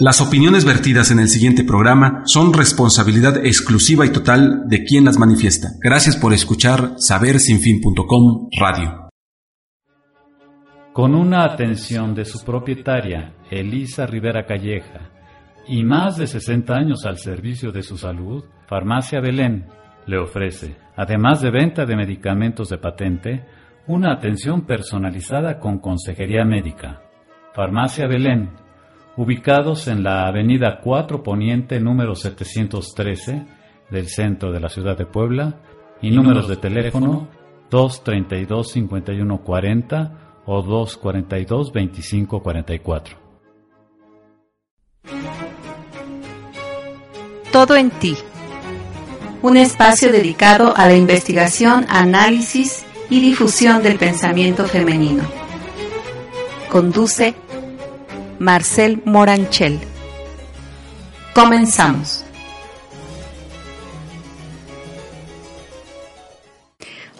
Las opiniones vertidas en el siguiente programa son responsabilidad exclusiva y total de quien las manifiesta. Gracias por escuchar sabersinfin.com Radio. Con una atención de su propietaria, Elisa Rivera Calleja, y más de 60 años al servicio de su salud, Farmacia Belén le ofrece, además de venta de medicamentos de patente, una atención personalizada con consejería médica. Farmacia Belén ubicados en la avenida 4 Poniente número 713 del centro de la ciudad de Puebla y números de teléfono 232-5140 o 242-2544. Todo en ti. Un espacio dedicado a la investigación, análisis y difusión del pensamiento femenino. Conduce Marcel Moranchel. Comenzamos.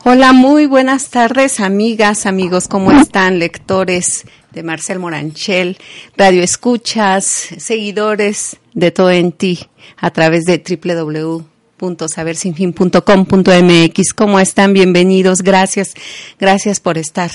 Hola, muy buenas tardes, amigas, amigos, ¿cómo están? Lectores de Marcel Moranchel, radio escuchas, seguidores de todo en ti a través de www.sabersinfin.com.mx. ¿Cómo están? Bienvenidos. Gracias. Gracias por estar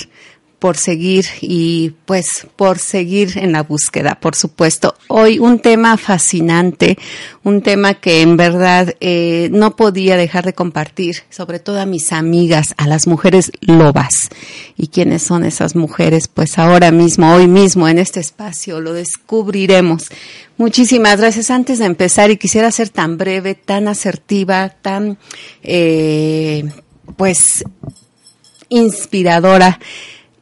por seguir y pues por seguir en la búsqueda, por supuesto. Hoy un tema fascinante, un tema que en verdad eh, no podía dejar de compartir, sobre todo a mis amigas, a las mujeres lobas. ¿Y quiénes son esas mujeres? Pues ahora mismo, hoy mismo, en este espacio, lo descubriremos. Muchísimas gracias. Antes de empezar, y quisiera ser tan breve, tan asertiva, tan, eh, pues, inspiradora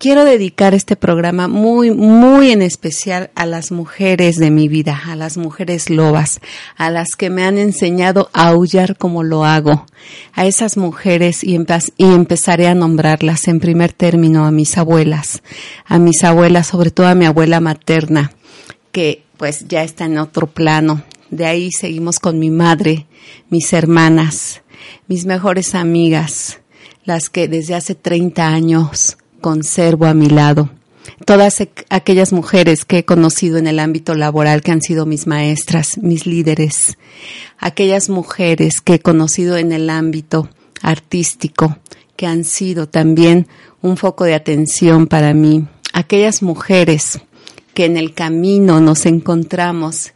quiero dedicar este programa muy, muy en especial a las mujeres de mi vida, a las mujeres lobas, a las que me han enseñado a aullar como lo hago, a esas mujeres y, y empezaré a nombrarlas en primer término a mis abuelas, a mis abuelas, sobre todo a mi abuela materna, que pues ya está en otro plano. De ahí seguimos con mi madre, mis hermanas, mis mejores amigas, las que desde hace 30 años conservo a mi lado. Todas aquellas mujeres que he conocido en el ámbito laboral que han sido mis maestras, mis líderes, aquellas mujeres que he conocido en el ámbito artístico, que han sido también un foco de atención para mí, aquellas mujeres que en el camino nos encontramos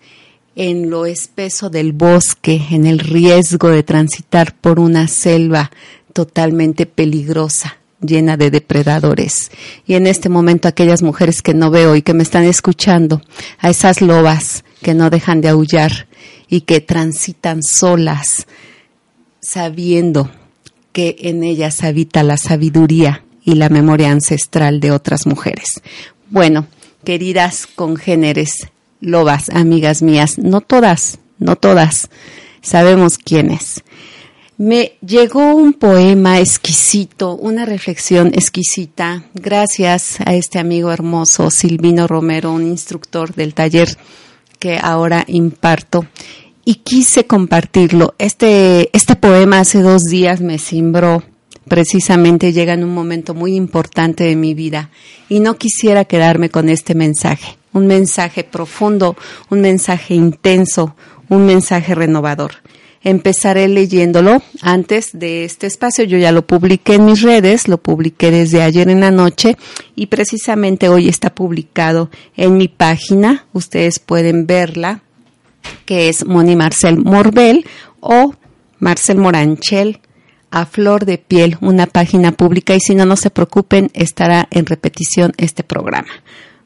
en lo espeso del bosque, en el riesgo de transitar por una selva totalmente peligrosa llena de depredadores. Y en este momento aquellas mujeres que no veo y que me están escuchando, a esas lobas que no dejan de aullar y que transitan solas, sabiendo que en ellas habita la sabiduría y la memoria ancestral de otras mujeres. Bueno, queridas congéneres, lobas, amigas mías, no todas, no todas, sabemos quiénes me llegó un poema exquisito, una reflexión exquisita, gracias a este amigo hermoso Silvino Romero, un instructor del taller que ahora imparto, y quise compartirlo. Este, este poema hace dos días me cimbró, precisamente llega en un momento muy importante de mi vida, y no quisiera quedarme con este mensaje, un mensaje profundo, un mensaje intenso, un mensaje renovador empezaré leyéndolo antes de este espacio. Yo ya lo publiqué en mis redes, lo publiqué desde ayer en la noche y precisamente hoy está publicado en mi página. Ustedes pueden verla, que es Moni Marcel Morbel o Marcel Moranchel a flor de piel, una página pública y si no, no se preocupen, estará en repetición este programa.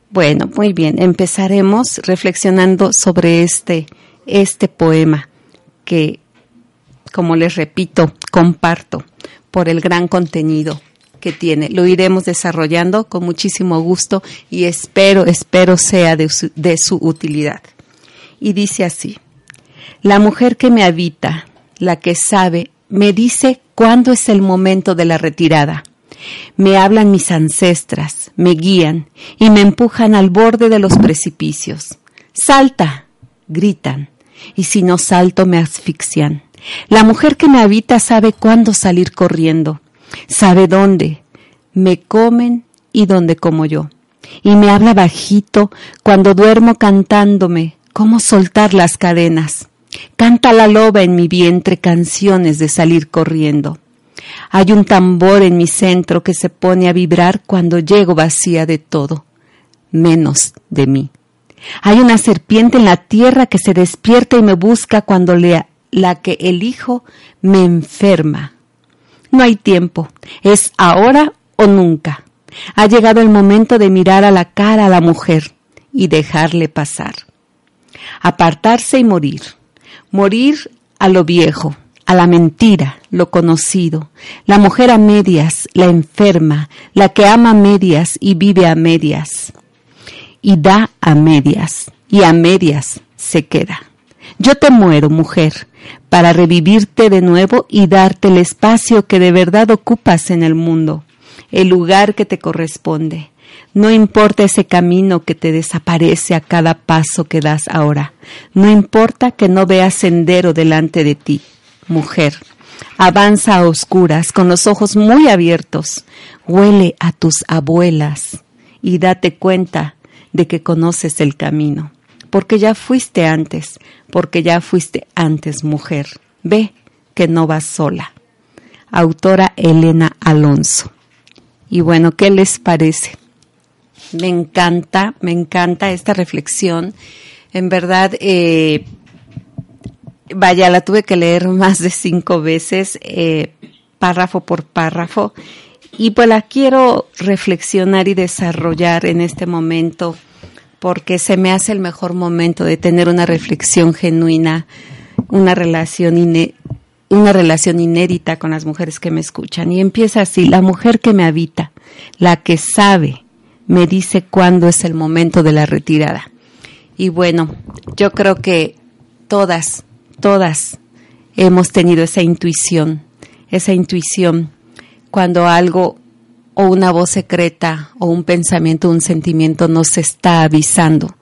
Bueno, muy bien, empezaremos reflexionando sobre este, este poema que como les repito, comparto por el gran contenido que tiene. Lo iremos desarrollando con muchísimo gusto y espero, espero sea de su, utilidad. Y dice así, la mujer que me habita, la que sabe, me dice cuándo es el momento de la retirada. Me hablan mis ancestras, me guían y me empujan al borde de los precipicios. Salta, gritan, y si no salto me asfixian. La mujer que me habita sabe cuándo salir corriendo, sabe dónde. Me comen y dónde como yo. Y me habla bajito cuando duermo cantándome cómo soltar las cadenas. Canta la loba en mi vientre canciones de salir corriendo. Hay un tambor en mi centro que se pone a vibrar cuando llego vacía de todo, menos de mí. Hay una serpiente en la tierra que se despierta y me busca cuando la que elijo me enferma. No hay tiempo, es ahora o nunca. Ha llegado el momento de mirar a la cara a la mujer y dejarle pasar. Apartarse y morir. Morir a lo viejo, a la mentira, lo conocido, la mujer a medias, la enferma, la que ama a medias y vive a medias, y da a medias, y a medias se queda. Yo te muero, mujer, para revivirte de nuevo y darte el espacio que de verdad ocupas en el mundo, el lugar que te corresponde. No importa ese camino que te desaparece a cada paso que das ahora. No importa que no veas sendero delante de ti. Mujer, avanza a oscuras con los ojos muy abiertos. Huele a tus abuelas y date cuenta de que conoces el camino. Porque ya fuiste antes, porque ya fuiste antes mujer. Ve que no vas sola. Autora Elena Alonso. Y bueno, ¿qué les parece? Me encanta, me encanta esta reflexión. En verdad, eh, vaya, la tuve que leer más de cinco veces, eh, párrafo por párrafo, y pues la quiero reflexionar y desarrollar en este momento, porque se me hace el mejor momento de tener una reflexión genuina, una relación una relación inédita con las mujeres que me escuchan. Y empieza así, la mujer que me habita, la que sabe, me dice cuándo es el momento de la retirada. Y bueno, yo creo que todas, todas hemos tenido esa intuición, esa intuición cuando algo o una voz secreta o un pensamiento, un sentimiento nos está avisando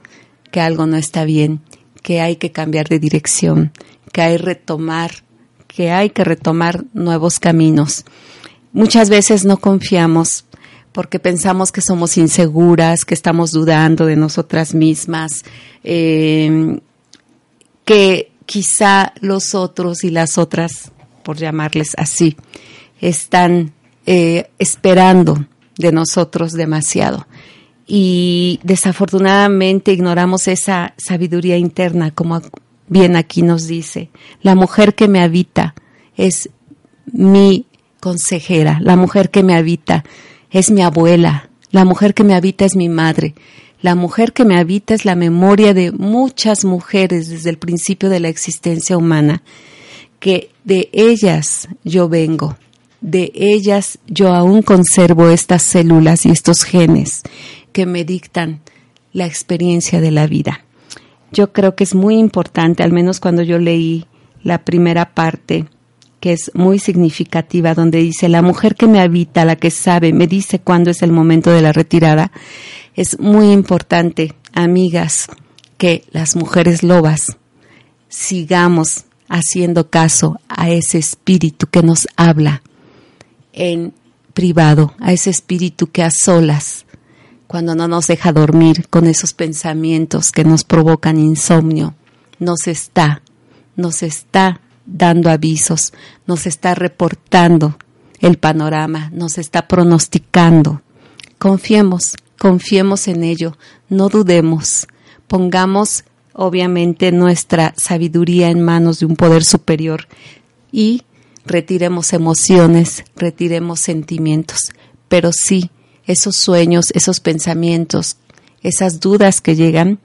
que algo no está bien, que hay que cambiar de dirección, que hay retomar, que hay que retomar nuevos caminos. Muchas veces no confiamos porque pensamos que somos inseguras, que estamos dudando de nosotras mismas, eh, que quizá los otros y las otras, por llamarles así, están eh, esperando de nosotros demasiado. Y desafortunadamente ignoramos esa sabiduría interna, como bien aquí nos dice. La mujer que me habita es mi consejera, la mujer que me habita es mi abuela, la mujer que me habita es mi madre, la mujer que me habita es la memoria de muchas mujeres desde el principio de la existencia humana, que de ellas yo vengo, de ellas yo aún conservo estas células y estos genes que me dictan la experiencia de la vida. Yo creo que es muy importante, al menos cuando yo leí la primera parte que es muy significativa, donde dice, la mujer que me habita, la que sabe, me dice cuándo es el momento de la retirada. Es muy importante, amigas, que las mujeres lobas sigamos haciendo caso a ese espíritu que nos habla en privado, a ese espíritu que a solas, cuando no nos deja dormir con esos pensamientos que nos provocan insomnio, nos está, nos está dando avisos, nos está reportando el panorama, nos está pronosticando. Confiemos, confiemos en ello, no dudemos, pongamos obviamente nuestra sabiduría en manos de un poder superior y retiremos emociones, retiremos sentimientos, pero sí, esos sueños, esos pensamientos, esas dudas que llegan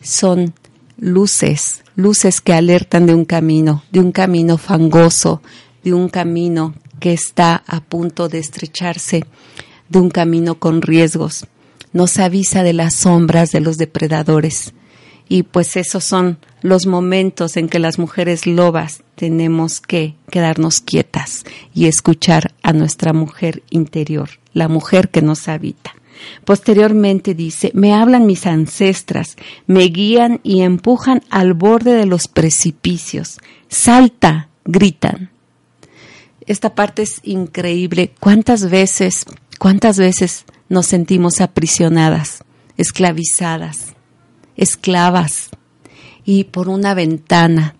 son luces, luces que alertan de un camino, de un camino fangoso, de un camino que está a punto de estrecharse, de un camino con riesgos. Nos avisa de las sombras de los depredadores. Y pues esos son los momentos en que las mujeres lobas tenemos que quedarnos quietas y escuchar a nuestra mujer interior, la mujer que nos habita. Posteriormente dice, me hablan mis ancestras, me guían y empujan al borde de los precipicios. Salta, gritan. Esta parte es increíble. ¿Cuántas veces, cuántas veces nos sentimos aprisionadas, esclavizadas, esclavas? y por una ventana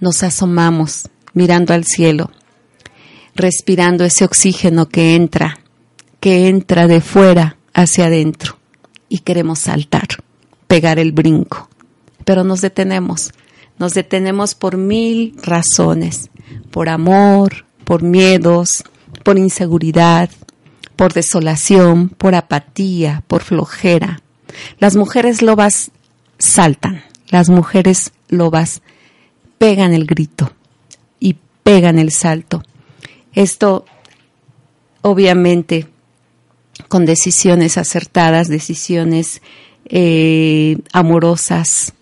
nos asomamos mirando al cielo, respirando ese oxígeno que entra, que entra de fuera hacia adentro y queremos saltar, pegar el brinco, pero nos detenemos, nos detenemos por mil razones, por amor, por miedos, por inseguridad, por desolación, por apatía, por flojera. Las mujeres lobas saltan, las mujeres lobas pegan el grito y pegan el salto. Esto obviamente con decisiones acertadas, decisiones eh, amorosas,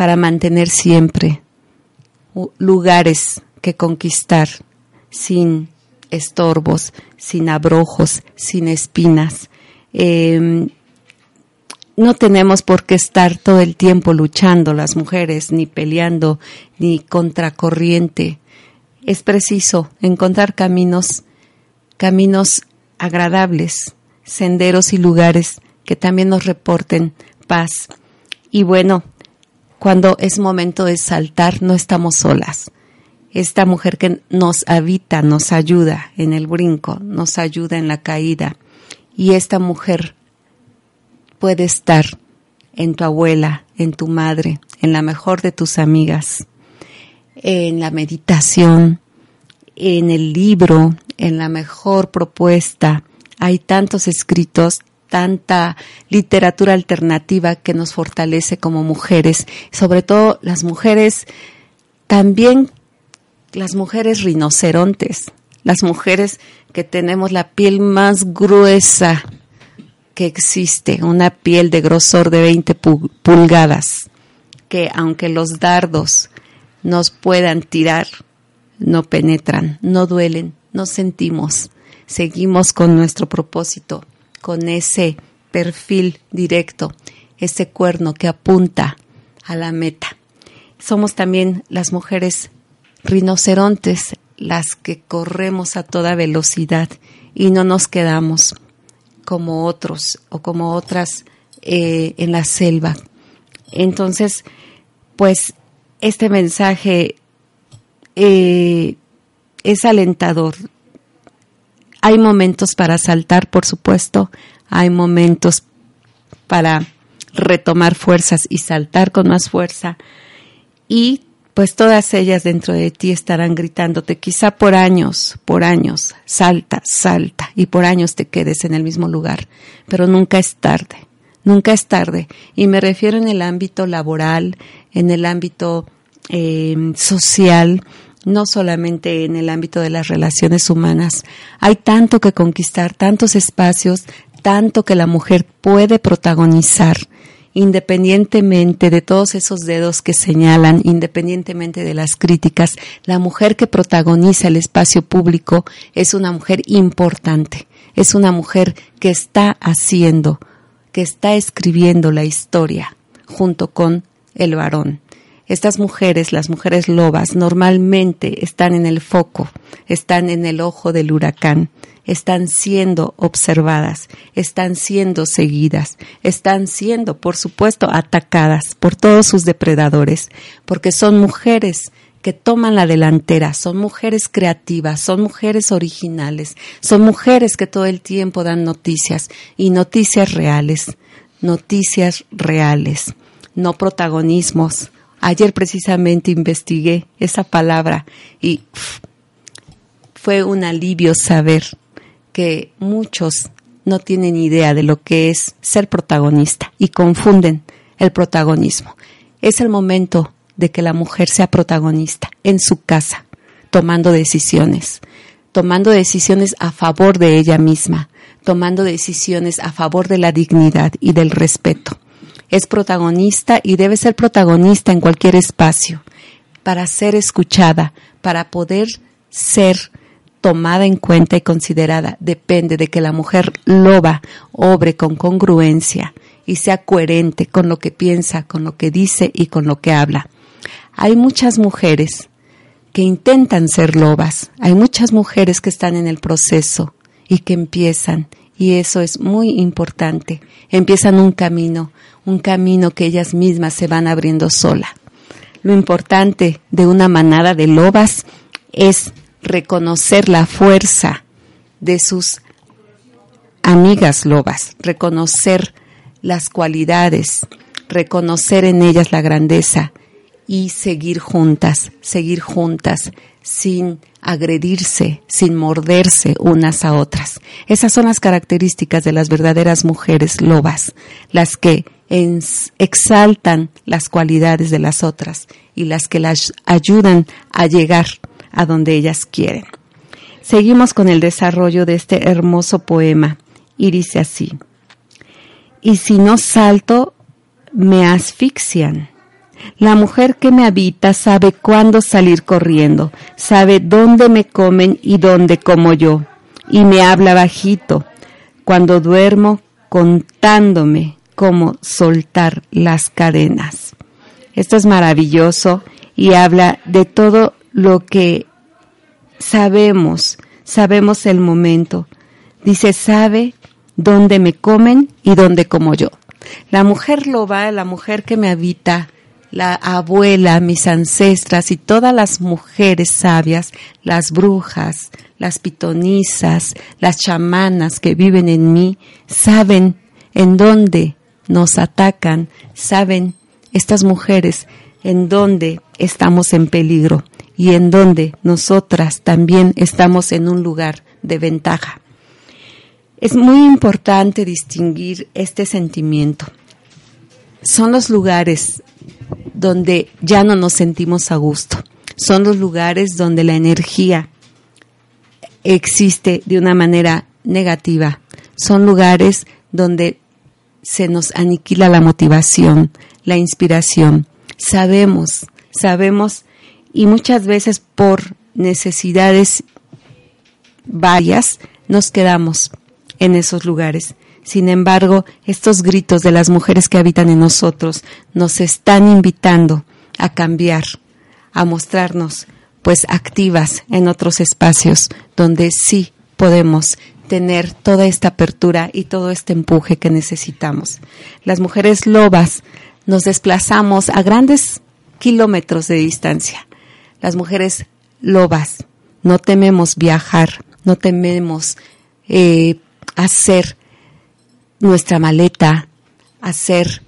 para mantener siempre lugares que conquistar sin estorbos, sin abrojos, sin espinas. Em, no tenemos por qué estar todo el tiempo luchando las mujeres, ni peleando, ni contracorriente. Es preciso encontrar caminos, caminos agradables, senderos y lugares que también nos reporten paz. Y bueno, cuando es momento de saltar, no estamos solas. Esta mujer que nos habita, nos ayuda en el brinco, nos ayuda en la caída. Y esta mujer puede estar en tu abuela, en tu madre, en la mejor de tus amigas, en la meditación, en el libro, en la mejor propuesta. Hay tantos escritos, tanta literatura alternativa que nos fortalece como mujeres, sobre todo las mujeres, también las mujeres rinocerontes, las mujeres que tenemos la piel más gruesa que existe, una piel de grosor de 20 pulgadas, que aunque los dardos nos puedan tirar, no penetran, no duelen, no sentimos, seguimos con nuestro propósito con ese perfil directo, ese cuerno que apunta a la meta. Somos también las mujeres rinocerontes, las que corremos a toda velocidad y no nos quedamos como otros o como otras eh, en la selva. Entonces, pues este mensaje eh, es alentador hay momentos para saltar, por supuesto, hay momentos para retomar fuerzas y saltar con más fuerza. Y pues todas ellas dentro de ti estarán gritándote, quizá por años, por años, salta, salta, y por años te quedes en el mismo lugar, pero nunca es tarde, nunca es tarde. Y me refiero en el ámbito laboral, en el ámbito eh, social, no solamente en el ámbito de las relaciones humanas. Hay tanto que conquistar, tantos espacios, tanto que la mujer puede protagonizar, independientemente de todos esos dedos que señalan, independientemente de las críticas, la mujer que protagoniza el espacio público es una mujer importante, es una mujer que está haciendo, que está escribiendo la historia junto con el varón. Estas mujeres, las mujeres lobas, normalmente están en el foco, están en el ojo del huracán, están siendo observadas, están siendo seguidas, están siendo, por supuesto, atacadas por todos sus depredadores, porque son mujeres que toman la delantera, son mujeres creativas, son mujeres originales, son mujeres que todo el tiempo dan noticias y noticias reales, noticias reales, no protagonismos, Ayer precisamente investigué esa palabra y fue un alivio saber que muchos no tienen idea de lo que es ser protagonista y confunden el protagonismo. Es el momento de que la mujer sea protagonista en su casa, tomando decisiones, tomando decisiones a favor de ella misma, tomando decisiones a favor de la dignidad y del respeto es protagonista y debe ser protagonista en cualquier espacio para ser escuchada, para poder ser tomada en cuenta y considerada. Depende de que la mujer loba obre con congruencia y sea coherente con lo que piensa, con lo que dice y con lo que habla. Hay muchas mujeres que intentan ser lobas, hay muchas mujeres que están en el proceso y que empiezan Y eso es muy importante. Empiezan un camino, un camino que ellas mismas se van abriendo sola. Lo importante de una manada de lobas es reconocer la fuerza de sus amigas lobas, reconocer las cualidades, reconocer en ellas la grandeza y seguir juntas, seguir juntas sin agredirse, sin morderse unas a otras. Esas son las características de las verdaderas mujeres lobas, las que exaltan las cualidades de las otras y las que las ayudan a llegar a donde ellas quieren. Seguimos con el desarrollo de este hermoso poema y dice así, y si no salto, me asfixian la mujer que me habita sabe cuándo salir corriendo, sabe dónde me comen y dónde como yo, y me habla bajito, cuando duermo contándome cómo soltar las cadenas. Esto es maravilloso y habla de todo lo que sabemos, sabemos el momento. Dice, sabe dónde me comen y dónde como yo. La mujer loba, la mujer que me habita, la abuela, mis ancestras y todas las mujeres sabias, las brujas, las pitonisas, las chamanas que viven en mí, saben en dónde nos atacan, saben estas mujeres en dónde estamos en peligro y en dónde nosotras también estamos en un lugar de ventaja. Es muy importante distinguir este sentimiento. Son los lugares donde ya no nos sentimos a gusto. Son los lugares donde la energía existe de una manera negativa. Son lugares donde se nos aniquila la motivación, la inspiración. Sabemos, sabemos y muchas veces por necesidades varias nos quedamos en esos lugares. Sin embargo, estos gritos de las mujeres que habitan en nosotros nos están invitando a cambiar, a mostrarnos pues activas en otros espacios donde sí podemos tener toda esta apertura y todo este empuje que necesitamos. Las mujeres lobas nos desplazamos a grandes kilómetros de distancia. Las mujeres lobas no tememos viajar, no tememos eh, hacer nuestra maleta, hacer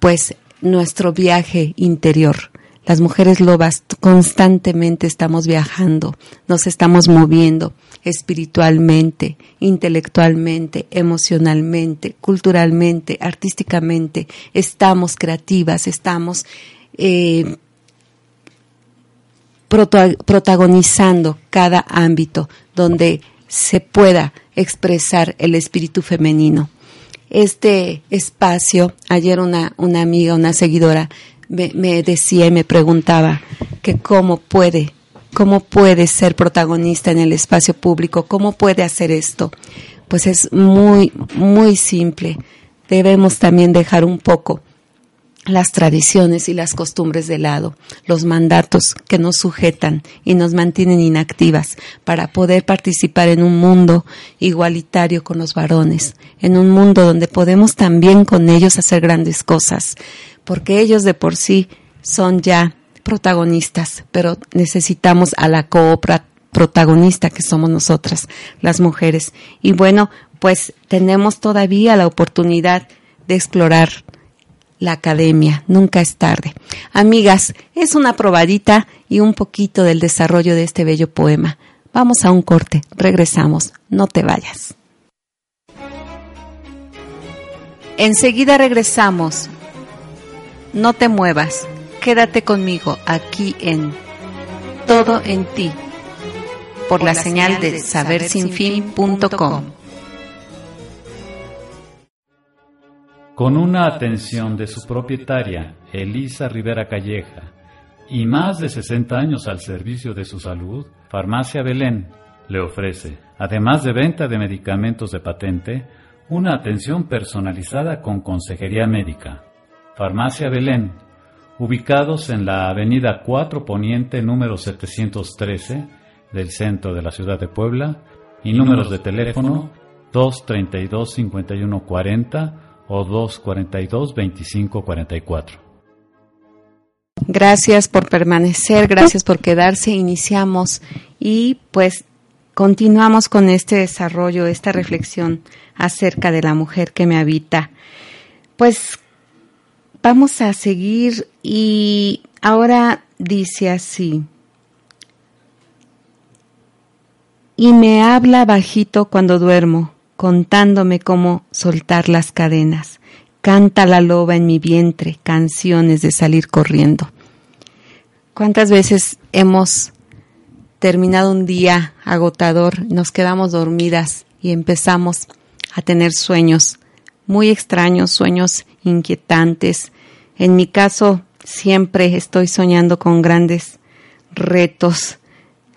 pues nuestro viaje interior. Las mujeres lobas constantemente estamos viajando, nos estamos moviendo espiritualmente, intelectualmente, emocionalmente, culturalmente, artísticamente. Estamos creativas, estamos eh, protagonizando cada ámbito donde se pueda expresar el espíritu femenino este espacio, ayer una, una amiga, una seguidora, me, decía y me preguntaba que cómo puede, cómo puede ser protagonista en el espacio público, cómo puede hacer esto. Pues es muy, muy simple. Debemos también dejar un poco las tradiciones y las costumbres de lado, los mandatos que nos sujetan y nos mantienen inactivas para poder participar en un mundo igualitario con los varones, en un mundo donde podemos también con ellos hacer grandes cosas, porque ellos de por sí son ya protagonistas, pero necesitamos a la coopra protagonista que somos nosotras, las mujeres. Y bueno, pues tenemos todavía la oportunidad de explorar la academia, nunca es tarde. Amigas, es una probadita y un poquito del desarrollo de este bello poema. Vamos a un corte, regresamos, no te vayas. Enseguida regresamos. No te muevas, quédate conmigo aquí en Todo en ti, por, la, señal de sabersinfin.com. Con una atención de su propietaria, Elisa Rivera Calleja, y más de 60 años al servicio de su salud, Farmacia Belén le ofrece, además de venta de medicamentos de patente, una atención personalizada con consejería médica. Farmacia Belén, ubicados en la Avenida 4 Poniente número 713 del centro de la ciudad de Puebla y números de teléfono 232-5140 o 242-2544. Gracias por permanecer, gracias por quedarse. Iniciamos y pues continuamos con este desarrollo, esta reflexión acerca de la mujer que me habita. Pues vamos a seguir y ahora dice así. Y me habla bajito cuando duermo, contándome cómo soltar las cadenas. Canta la loba en mi vientre canciones de salir corriendo. ¿Cuántas veces hemos terminado un día agotador, nos quedamos dormidas y empezamos a tener sueños muy extraños, sueños inquietantes? En mi caso, siempre estoy soñando con grandes retos,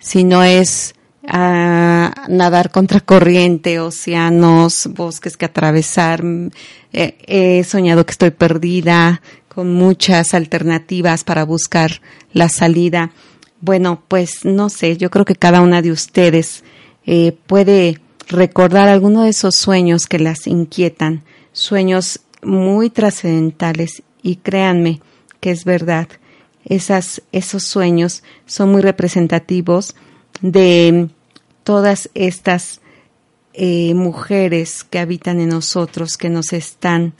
si no es a nadar contra corriente, océanos, bosques que atravesar. Eh, he soñado que estoy perdida, con muchas alternativas para buscar la salida. Bueno, pues no sé, yo creo que cada una de ustedes eh, puede recordar alguno de esos sueños que las inquietan, sueños muy trascendentales y créanme que es verdad, esas, esos sueños son muy representativos de todas estas eh, mujeres que habitan en nosotros, que nos están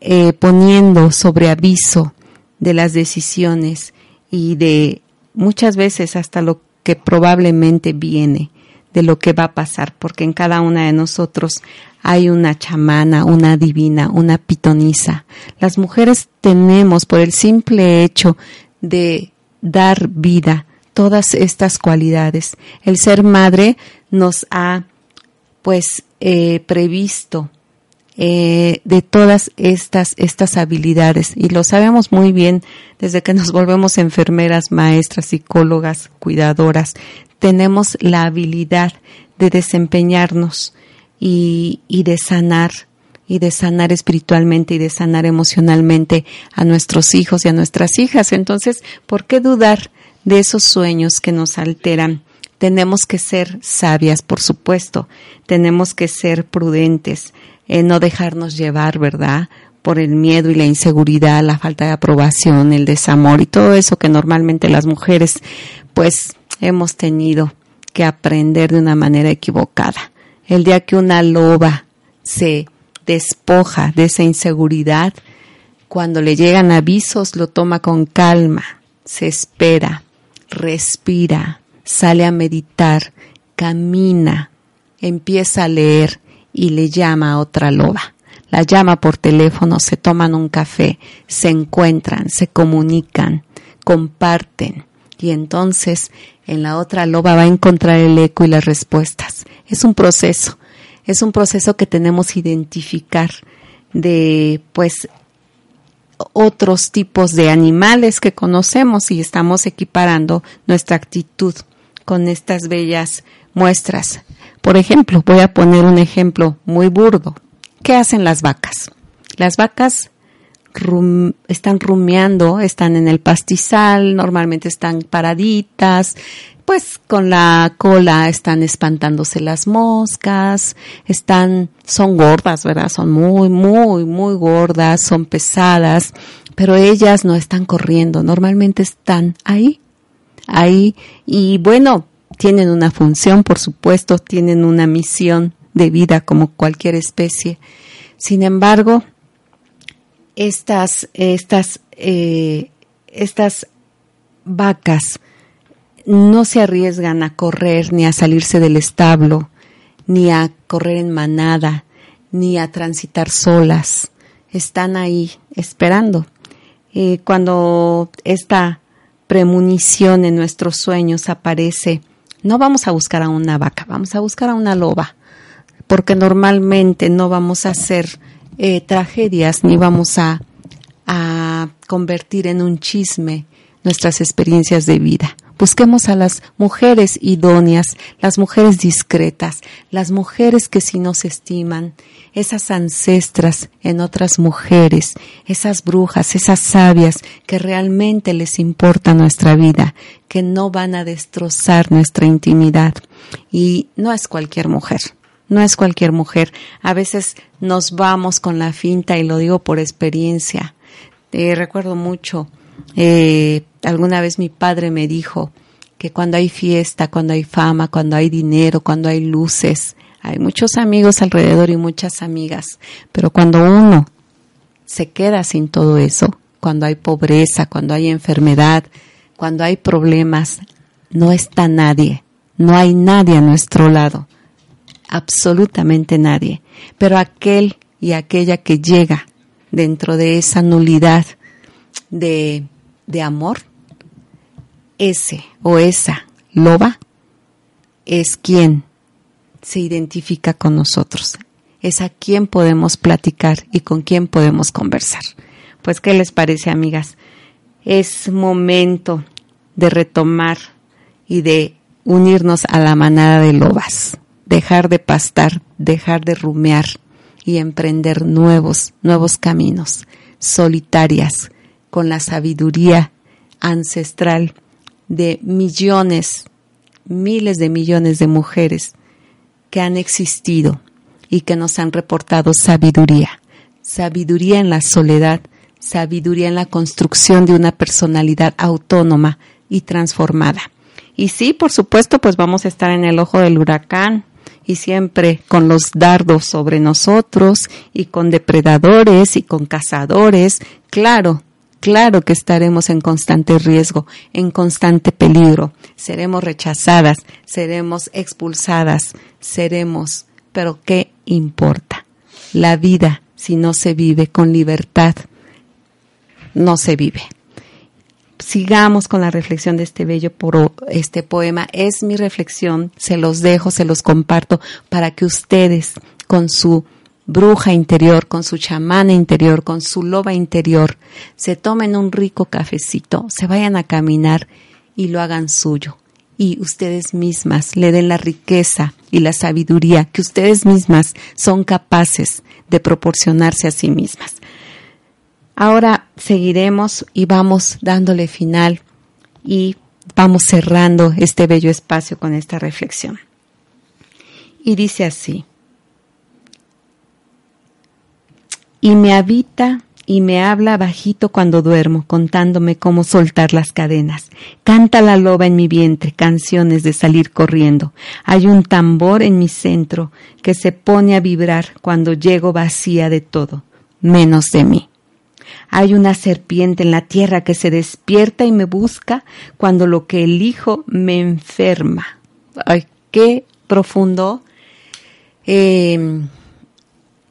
eh, poniendo sobre aviso de las decisiones y de muchas veces hasta lo que probablemente viene, de lo que va a pasar, porque en cada una de nosotros hay una chamana, una divina, una pitonisa. Las mujeres tenemos, por el simple hecho de dar vida, todas estas cualidades. El ser madre nos ha pues eh, previsto eh, de todas estas, estas habilidades y lo sabemos muy bien desde que nos volvemos enfermeras, maestras, psicólogas, cuidadoras. Tenemos la habilidad de desempeñarnos y, y de sanar y de sanar espiritualmente y de sanar emocionalmente a nuestros hijos y a nuestras hijas. Entonces, ¿por qué dudar de esos sueños que nos alteran. Tenemos que ser sabias, por supuesto, tenemos que ser prudentes, en no dejarnos llevar, ¿verdad? Por el miedo y la inseguridad, la falta de aprobación, el desamor y todo eso que normalmente las mujeres pues hemos tenido que aprender de una manera equivocada. El día que una loba se despoja de esa inseguridad, cuando le llegan avisos lo toma con calma, se espera, respira, sale a meditar, camina, empieza a leer y le llama a otra loba. La llama por teléfono, se toman un café, se encuentran, se comunican, comparten y entonces en la otra loba va a encontrar el eco y las respuestas. Es un proceso, es un proceso que tenemos que identificar de pues otros tipos de animales que conocemos y estamos equiparando nuestra actitud con estas bellas muestras. Por ejemplo, voy a poner un ejemplo muy burdo. ¿Qué hacen las vacas? Las vacas están rumiando, están en el pastizal, normalmente están paraditas, pues con la cola están espantándose las moscas, están, son gordas, ¿verdad? Son muy, muy, muy gordas, son pesadas, pero ellas no están corriendo, normalmente están ahí, ahí, y bueno, tienen una función, por supuesto, tienen una misión de vida como cualquier especie. Sin embargo, estas, estas, eh, estas vacas, no se arriesgan a correr ni a salirse del establo, ni a correr en manada, ni a transitar solas. Están ahí esperando. Y cuando esta premonición en nuestros sueños aparece, no vamos a buscar a una vaca, vamos a buscar a una loba, porque normalmente no vamos a hacer eh, tragedias ni vamos a, a convertir en un chisme nuestras experiencias de vida. Busquemos a las mujeres idóneas, las mujeres discretas, las mujeres que sí nos estiman, esas ancestras en otras mujeres, esas brujas, esas sabias que realmente les importa nuestra vida, que no van a destrozar nuestra intimidad. Y no es cualquier mujer, no es cualquier mujer. A veces nos vamos con la finta y lo digo por experiencia. Eh, recuerdo mucho, eh, alguna vez mi padre me dijo que cuando hay fiesta, cuando hay fama, cuando hay dinero, cuando hay luces, hay muchos amigos alrededor y muchas amigas, pero cuando uno se queda sin todo eso, cuando hay pobreza, cuando hay enfermedad, cuando hay problemas, no está nadie, no hay nadie a nuestro lado, absolutamente nadie. Pero aquel y aquella que llega dentro de esa nulidad de, de amor, ese o esa loba es quien se identifica con nosotros, es a quien podemos platicar y con quien podemos conversar. Pues, ¿qué les parece, amigas? Es momento de retomar y de unirnos a la manada de lobas, dejar de pastar, dejar de rumear y emprender nuevos, nuevos caminos, solitarias, con la sabiduría ancestral de millones, miles de millones de mujeres que han existido y que nos han reportado sabiduría, sabiduría en la soledad, sabiduría en la construcción de una personalidad autónoma y transformada. Y sí, por supuesto, pues vamos a estar en el ojo del huracán y siempre con los dardos sobre nosotros y con depredadores y con cazadores. Claro, claro que estaremos en constante riesgo, en constante peligro. Seremos rechazadas, seremos expulsadas, seremos pero ¿qué importa? La vida, si no se vive con libertad, no se vive. Sigamos con la reflexión de este bello por este poema. Es mi reflexión, se los dejo, se los comparto para que ustedes con su bruja interior, con su chamana interior, con su loba interior, se tomen un rico cafecito, se vayan a caminar y lo hagan suyo y ustedes mismas le den la riqueza y la sabiduría que ustedes mismas son capaces de proporcionarse a sí mismas. Ahora seguiremos y vamos dándole final y vamos cerrando este bello espacio con esta reflexión. Y dice así, y me habita y me habla bajito cuando duermo, contándome cómo soltar las cadenas. Canta la loba en mi vientre, canciones de salir corriendo. Hay un tambor en mi centro que se pone a vibrar cuando llego vacía de todo, menos de mí. Hay una serpiente en la tierra que se despierta y me busca cuando lo que elijo me enferma. Ay, qué profundo. Eh,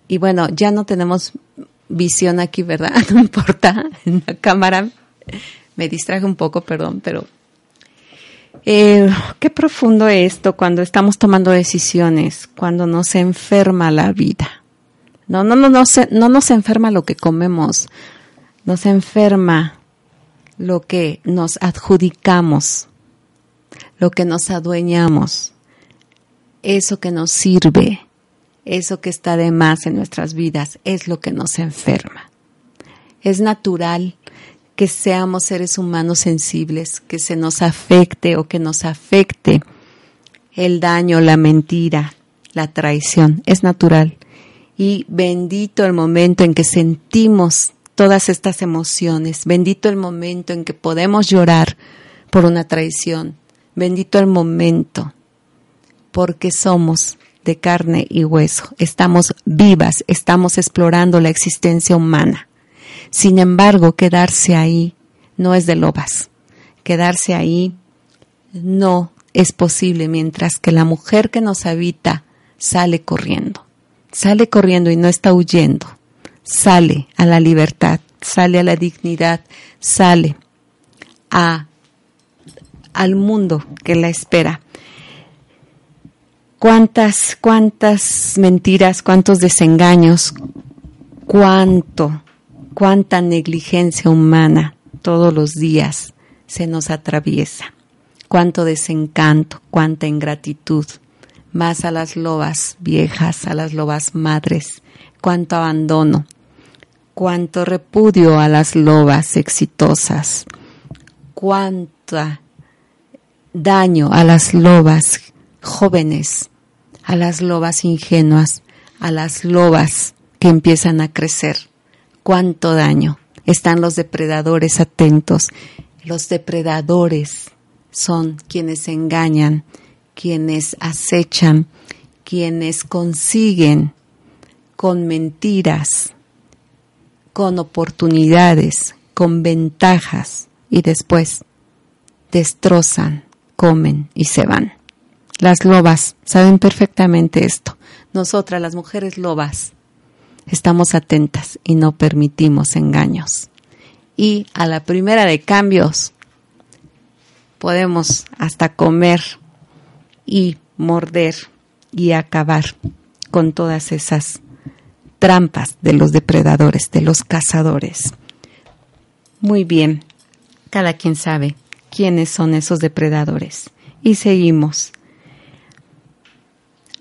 y bueno, ya no tenemos visión aquí, ¿verdad? No importa, en la cámara me distraje un poco, perdón, pero eh, qué profundo esto cuando estamos tomando decisiones, cuando nos enferma la vida. No, no, no, no, no nos enferma lo que comemos, nos enferma lo que nos adjudicamos, lo que nos adueñamos, eso que nos sirve, eso que está de más en nuestras vidas es lo que nos enferma. Es natural que seamos seres humanos sensibles, que se nos afecte o que nos afecte el daño, la mentira, la traición. Es natural. Y bendito el momento en que sentimos todas estas emociones. Bendito el momento en que podemos llorar por una traición. Bendito el momento porque somos de carne y hueso. Estamos vivas, estamos explorando la existencia humana. Sin embargo, quedarse ahí no es de lobas. Quedarse ahí no es posible mientras que la mujer que nos habita sale corriendo. Sale corriendo y no está huyendo. Sale a la libertad, sale a la dignidad, sale a al mundo que la espera. Cuántas, cuántas mentiras, cuántos desengaños, cuánto, cuánta negligencia humana todos los días se nos atraviesa, cuánto desencanto, cuánta ingratitud, más a las lobas viejas, a las lobas madres, cuánto abandono, cuánto repudio a las lobas exitosas, cuánto daño a las lobas jóvenes, a las lobas ingenuas, a las lobas que empiezan a crecer. ¿Cuánto daño? Están los depredadores atentos. Los depredadores son quienes engañan, quienes acechan, quienes consiguen con mentiras, con oportunidades, con ventajas y después destrozan, comen y se van. Las lobas saben perfectamente esto. Nosotras, las mujeres lobas, estamos atentas y no permitimos engaños. Y a la primera de cambios podemos hasta comer y morder y acabar con todas esas trampas de los depredadores, de los cazadores. Muy bien, cada quien sabe quiénes son esos depredadores. Y seguimos.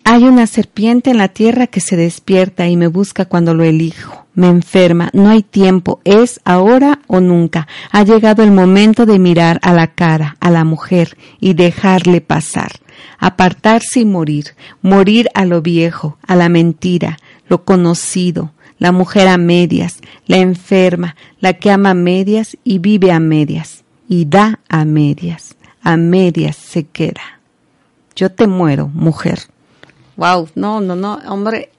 Hay una serpiente en la tierra que se despierta y me busca cuando lo elijo. Me enferma, no hay tiempo, es ahora o nunca. Ha llegado el momento de mirar a la cara, a la mujer, y dejarle pasar. Apartarse y morir, morir a lo viejo, a la mentira, lo conocido, la mujer a medias, la enferma, la que ama a medias y vive a medias, y da a medias, a medias se queda. Yo te muero, mujer wow, no, no, no, hombre,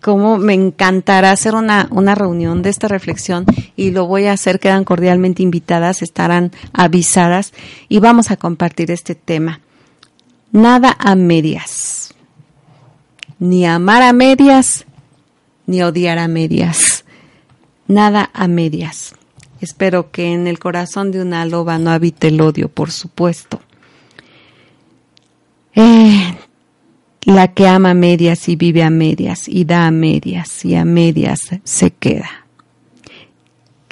cómo me encantará hacer una, una reunión de esta reflexión y lo voy a hacer, quedan cordialmente invitadas, estarán avisadas y vamos a compartir este tema. Nada a medias, ni amar a medias, ni odiar a medias, nada a medias. Espero que en el corazón de una loba no habite el odio, por supuesto. Eh, la que ama a medias y vive a medias y da a medias y a medias se queda.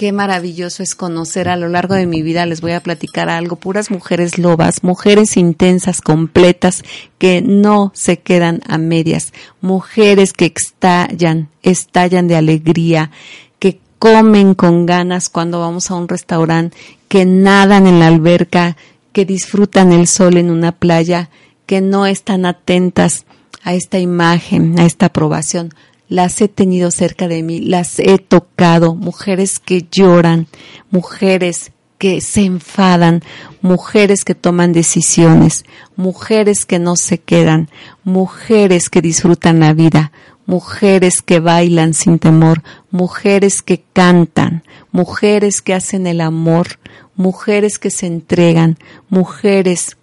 Qué maravilloso es conocer a lo largo de mi vida, les voy a platicar algo, puras mujeres lobas, mujeres intensas, completas, que no se quedan a medias, mujeres que estallan, estallan de alegría, que comen con ganas cuando vamos a un restaurante, que nadan en la alberca, que disfrutan el sol en una playa, que no están atentas a esta imagen, a esta aprobación. Las he tenido cerca de mí, las he tocado, mujeres que lloran, mujeres que se enfadan, mujeres que toman decisiones, mujeres que no se quedan, mujeres que disfrutan la vida, mujeres que bailan sin temor, mujeres que cantan, mujeres que hacen el amor, mujeres que se entregan, mujeres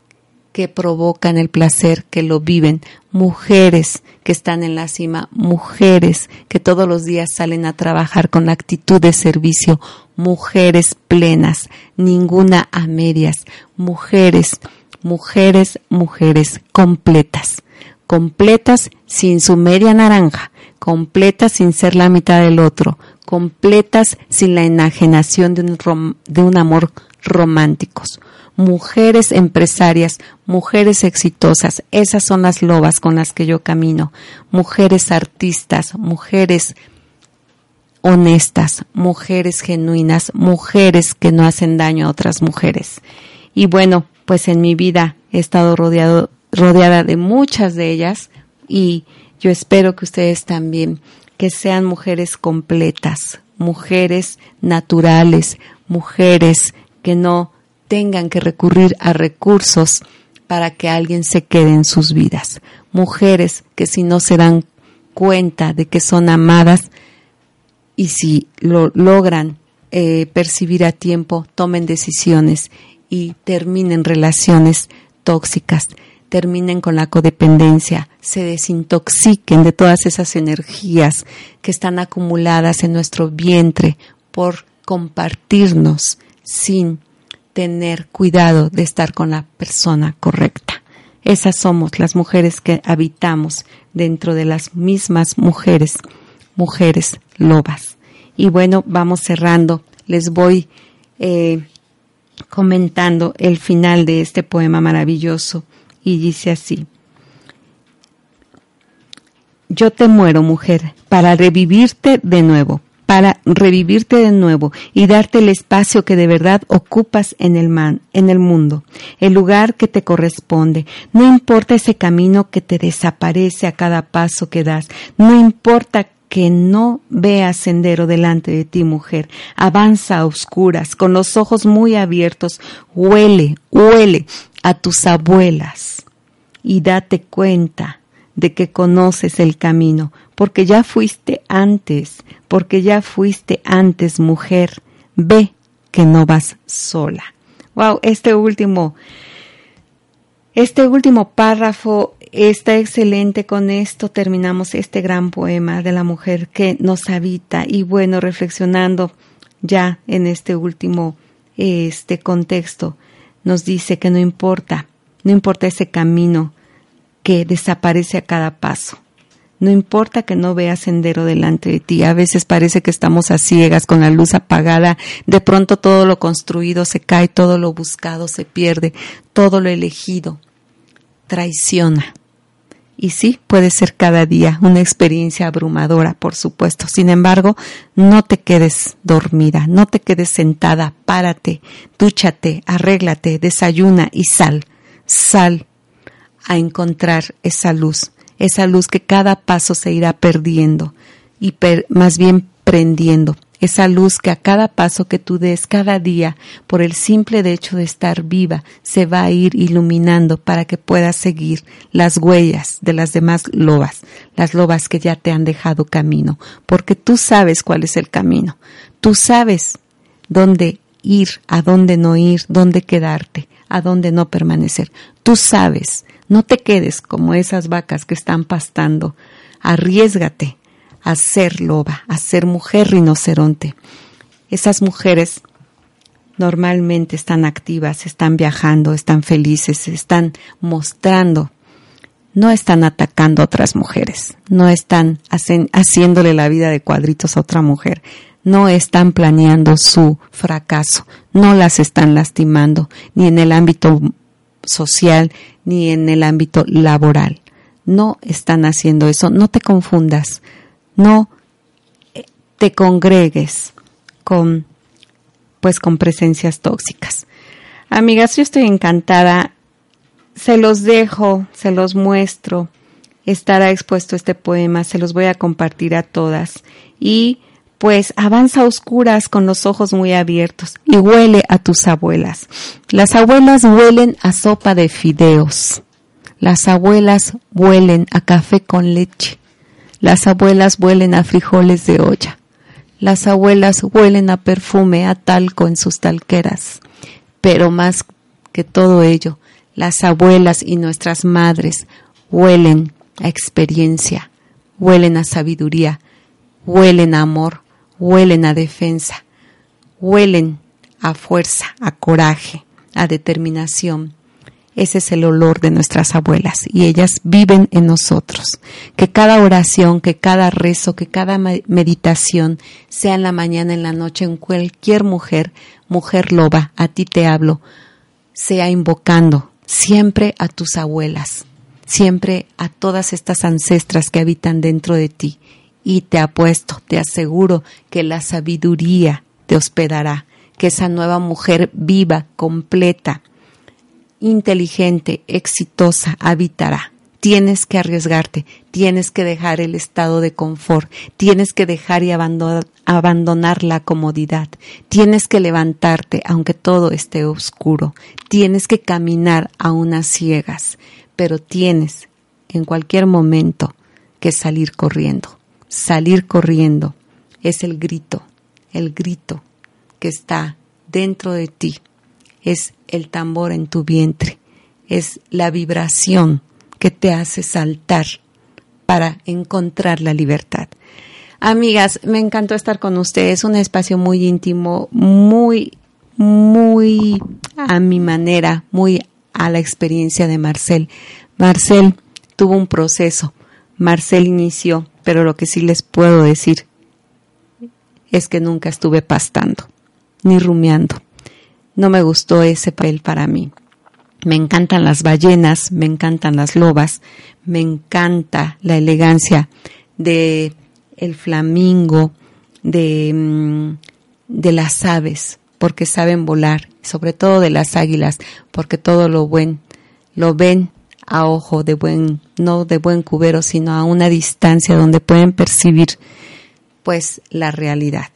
que provocan el placer, que lo viven, mujeres que están en la cima, mujeres que todos los días salen a trabajar con actitud de servicio, mujeres plenas, ninguna a medias, mujeres, mujeres, mujeres completas, completas sin su media naranja, completas sin ser la mitad del otro, completas sin la enajenación de un, de un amor románticos mujeres empresarias, mujeres exitosas, esas son las lobas con las que yo camino, mujeres artistas, mujeres honestas, mujeres genuinas, mujeres que no hacen daño a otras mujeres. Y bueno, pues en mi vida he estado rodeado, rodeada de muchas de ellas y yo espero que ustedes también, que sean mujeres completas, mujeres naturales, mujeres que no tengan que recurrir a recursos para que alguien se quede en sus vidas. Mujeres que si no se dan cuenta de que son amadas y si lo logran eh, percibir a tiempo, tomen decisiones y terminen relaciones tóxicas, terminen con la codependencia, se desintoxiquen de todas esas energías que están acumuladas en nuestro vientre por compartirnos sin tener cuidado de estar con la persona correcta. Esas somos las mujeres que habitamos dentro de las mismas mujeres, mujeres lobas. Y bueno, vamos cerrando. Les voy eh, comentando el final de este poema maravilloso y dice así. Yo te muero, mujer, para revivirte de nuevo, para revivirte de nuevo y darte el espacio que de verdad ocupas en el man, en el mundo, el lugar que te corresponde. No importa ese camino que te desaparece a cada paso que das, no importa que no veas sendero delante de ti, mujer. Avanza a oscuras, con los ojos muy abiertos. Huele, huele a tus abuelas y date cuenta de que conoces el camino, porque ya fuiste antes, porque ya fuiste antes mujer. Ve que no vas sola. Wow, este último, este último párrafo está excelente. Con esto terminamos este gran poema de la mujer que nos habita. Y bueno, reflexionando ya en este último este contexto, nos dice que no importa, no importa ese camino que desaparece a cada paso. No importa que no veas sendero delante de ti, a veces parece que estamos a ciegas con la luz apagada, de pronto todo lo construido se cae, todo lo buscado se pierde, todo lo elegido traiciona. Y sí, puede ser cada día una experiencia abrumadora, por supuesto. Sin embargo, no te quedes dormida, no te quedes sentada, párate, dúchate, arréglate, desayuna y sal, sal a encontrar esa luz esa luz que cada paso se irá perdiendo y más bien prendiendo, esa luz que a cada paso que tú des cada día, por el simple hecho de estar viva, se va a ir iluminando para que puedas seguir las huellas de las demás lobas, las lobas que ya te han dejado camino, porque tú sabes cuál es el camino, tú sabes dónde ir, a dónde no ir, dónde quedarte, a dónde no permanecer, tú sabes no te quedes como esas vacas que están pastando. Arriesgate a ser loba, a ser mujer rinoceronte. Esas mujeres normalmente están activas, están viajando, están felices, están mostrando, no están atacando a otras mujeres, no están haciéndole la vida de cuadritos a otra mujer, no están planeando su fracaso, no las están lastimando, ni en el ámbito social ni en el ámbito laboral. No están haciendo eso. No te confundas. No eh, te congregues con pues con presencias tóxicas. Amigas, yo estoy encantada. Se los dejo, se los muestro. Estará expuesto este poema, se los voy a compartir a todas. Y pues avanza a oscuras con los ojos muy abiertos y huele a tus abuelas. Las abuelas huelen a sopa de fideos. Las abuelas huelen a café con leche. Las abuelas huelen a frijoles de olla. Las abuelas huelen a perfume, a talco en sus talqueras. Pero más que todo ello, las abuelas y nuestras madres huelen a experiencia, huelen a sabiduría, huelen a amor, huelen a defensa, huelen a fuerza, a coraje, a determinación. Ese es el olor de nuestras abuelas y ellas viven en nosotros. Que cada oración, que cada rezo, que cada meditación, sea en la mañana, en la noche, en cualquier mujer, mujer loba, a ti te hablo, sea invocando siempre a tus abuelas, siempre a todas estas ancestras que habitan dentro de ti y te apuesto, te aseguro que la sabiduría te hospedará, que esa nueva mujer viva, completa, inteligente, exitosa, habitará. Tienes que arriesgarte, tienes que dejar el estado de confort, tienes que dejar y abandonar, abandonar la comodidad, tienes que levantarte aunque todo esté oscuro, tienes que caminar a unas ciegas, pero tienes en cualquier momento que salir corriendo salir corriendo. Es el grito, el grito que está dentro de ti. Es el tambor en tu vientre. Es la vibración que te hace saltar para encontrar la libertad. Amigas, me encantó estar con ustedes. Un espacio muy íntimo, muy, muy a mi manera, muy a la experiencia de Marcel. Marcel tuvo un proceso. Marcel inició pero lo que sí les puedo decir es que nunca estuve pastando ni rumiando. No me gustó ese papel para mí. Me encantan las ballenas, me encantan las lobas, me encanta la elegancia de el flamingo, de, mm, de las aves, porque saben volar, sobre todo de las águilas, porque todo lo buen, lo ven a ojo de buen, no de buen cubero, sino a una distancia donde pueden percibir pues la realidad.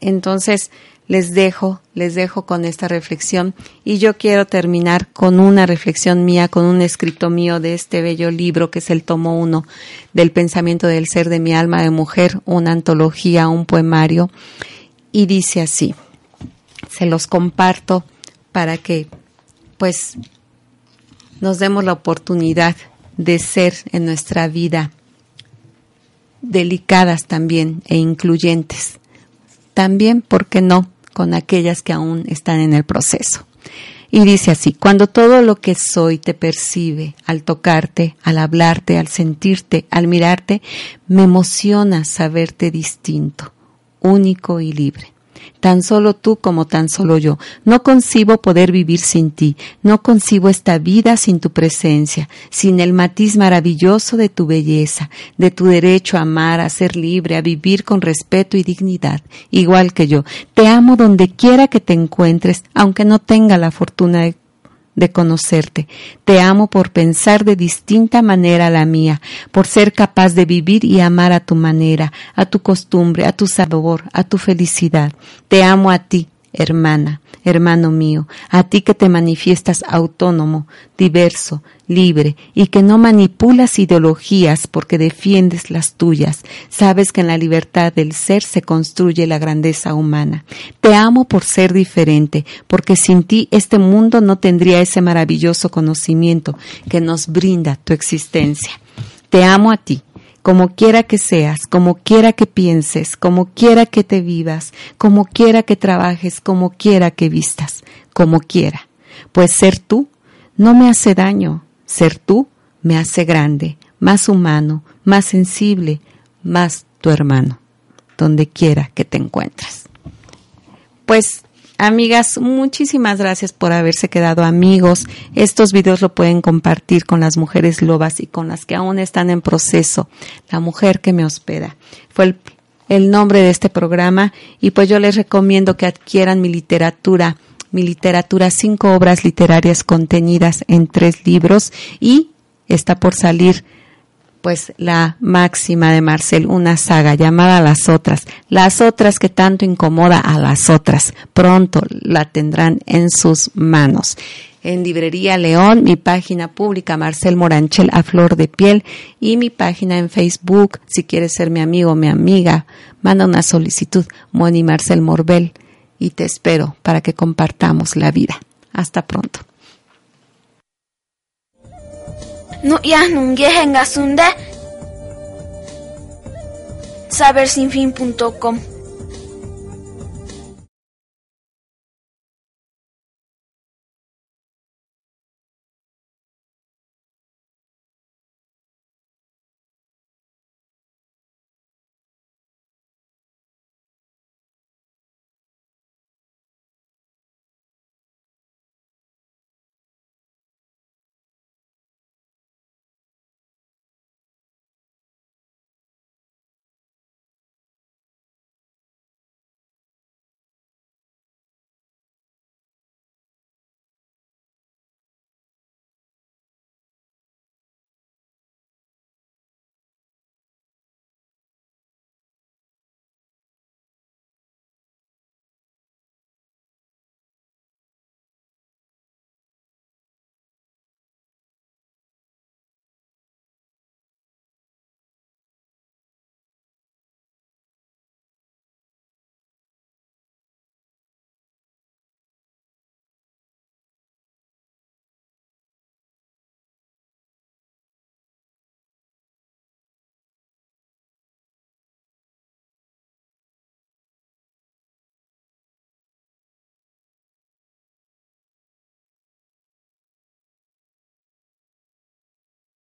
Entonces, les dejo, les dejo con esta reflexión y yo quiero terminar con una reflexión mía, con un escrito mío de este bello libro que es el tomo uno del pensamiento del ser de mi alma de mujer, una antología, un poemario y dice así, se los comparto para que pues nos demos la oportunidad de ser en nuestra vida delicadas también e incluyentes. También, ¿por qué no?, con aquellas que aún están en el proceso. Y dice así, cuando todo lo que soy te percibe, al tocarte, al hablarte, al sentirte, al mirarte, me emociona saberte distinto, único y libre tan solo tú como tan solo yo. No concibo poder vivir sin ti, no concibo esta vida sin tu presencia, sin el matiz maravilloso de tu belleza, de tu derecho a amar, a ser libre, a vivir con respeto y dignidad, igual que yo. Te amo donde quiera que te encuentres, aunque no tenga la fortuna de de conocerte. Te amo por pensar de distinta manera a la mía, por ser capaz de vivir y amar a tu manera, a tu costumbre, a tu sabor, a tu felicidad. Te amo a ti, hermana, hermano mío, a ti que te manifiestas autónomo, diverso, libre y que no manipulas ideologías porque defiendes las tuyas. Sabes que en la libertad del ser se construye la grandeza humana. Te amo por ser diferente, porque sin ti este mundo no tendría ese maravilloso conocimiento que nos brinda tu existencia. Te amo a ti como quiera que seas, como quiera que pienses, como quiera que te vivas, como quiera que trabajes, como quiera que vistas, como quiera. Pues ser tú no me hace daño, ser tú me hace grande, más humano, más sensible, más tu hermano, donde quiera que te encuentres. Pues Amigas, muchísimas gracias por haberse quedado amigos. Estos videos lo pueden compartir con las mujeres lobas y con las que aún están en proceso. La mujer que me hospeda. Fue el, nombre de este programa y pues yo les recomiendo que adquieran mi literatura. Mi literatura, cinco obras literarias contenidas en tres libros y está por salir pues la máxima de Marcel, una saga llamada Las otras, las otras que tanto incomoda a las otras, pronto la tendrán en sus manos. En Librería León, mi página pública Marcel Moranchel a flor de piel y mi página en Facebook, si quieres ser mi amigo o mi amiga, manda una solicitud, Moni Marcel Morbel, y te espero para que compartamos la vida. Hasta pronto. Nu'yaj nungueje ngasunde sabersinfin.com